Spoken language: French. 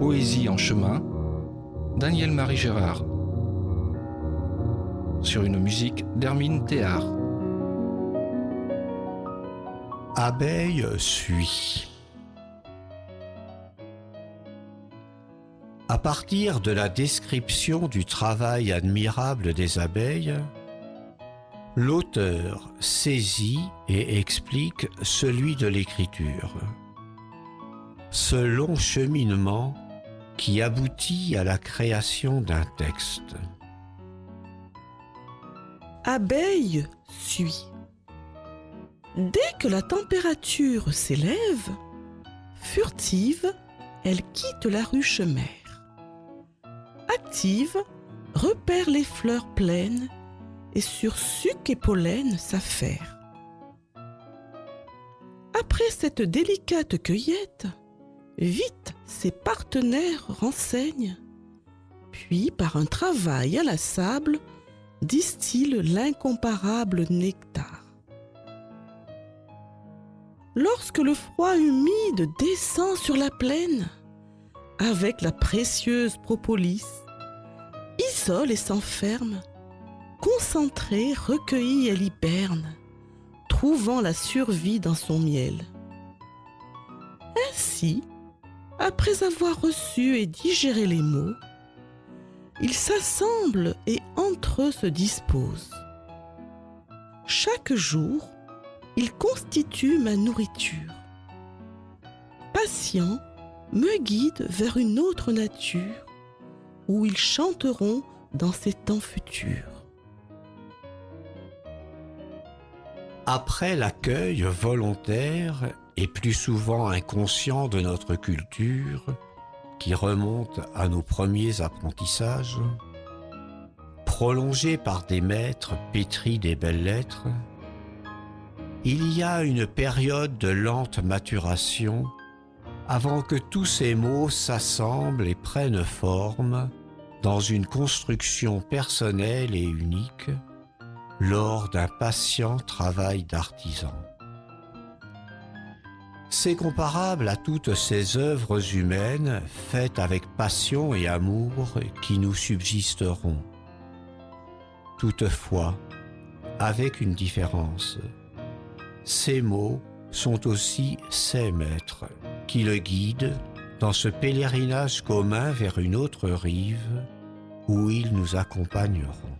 Poésie en chemin, Daniel-Marie Gérard. Sur une musique d'Hermine Théard. Abeille suit. À partir de la description du travail admirable des abeilles, l'auteur saisit et explique celui de l'écriture. Ce long cheminement qui aboutit à la création d'un texte. Abeille suit. Dès que la température s'élève, furtive, elle quitte la ruche mère. Active, repère les fleurs pleines et sur suc et pollen s'affaire. Après cette délicate cueillette, vite ses partenaires renseignent, puis par un travail à la sable, distille l'incomparable nectar. Lorsque le froid humide descend sur la plaine, avec la précieuse propolis, isole et s'enferme, concentrée, recueillie, elle hiberne, trouvant la survie dans son miel. Ainsi, après avoir reçu et digéré les mots, ils s'assemblent et entre eux se disposent. Chaque jour, ils constituent ma nourriture. Patients, me guident vers une autre nature où ils chanteront dans ces temps futurs. Après l'accueil volontaire et plus souvent inconscient de notre culture, qui remonte à nos premiers apprentissages, prolongé par des maîtres pétris des belles lettres, il y a une période de lente maturation avant que tous ces mots s'assemblent et prennent forme dans une construction personnelle et unique lors d'un patient travail d'artisan. C'est comparable à toutes ces œuvres humaines faites avec passion et amour qui nous subsisteront. Toutefois, avec une différence. Ces mots sont aussi ses maîtres qui le guident dans ce pèlerinage commun vers une autre rive où ils nous accompagneront.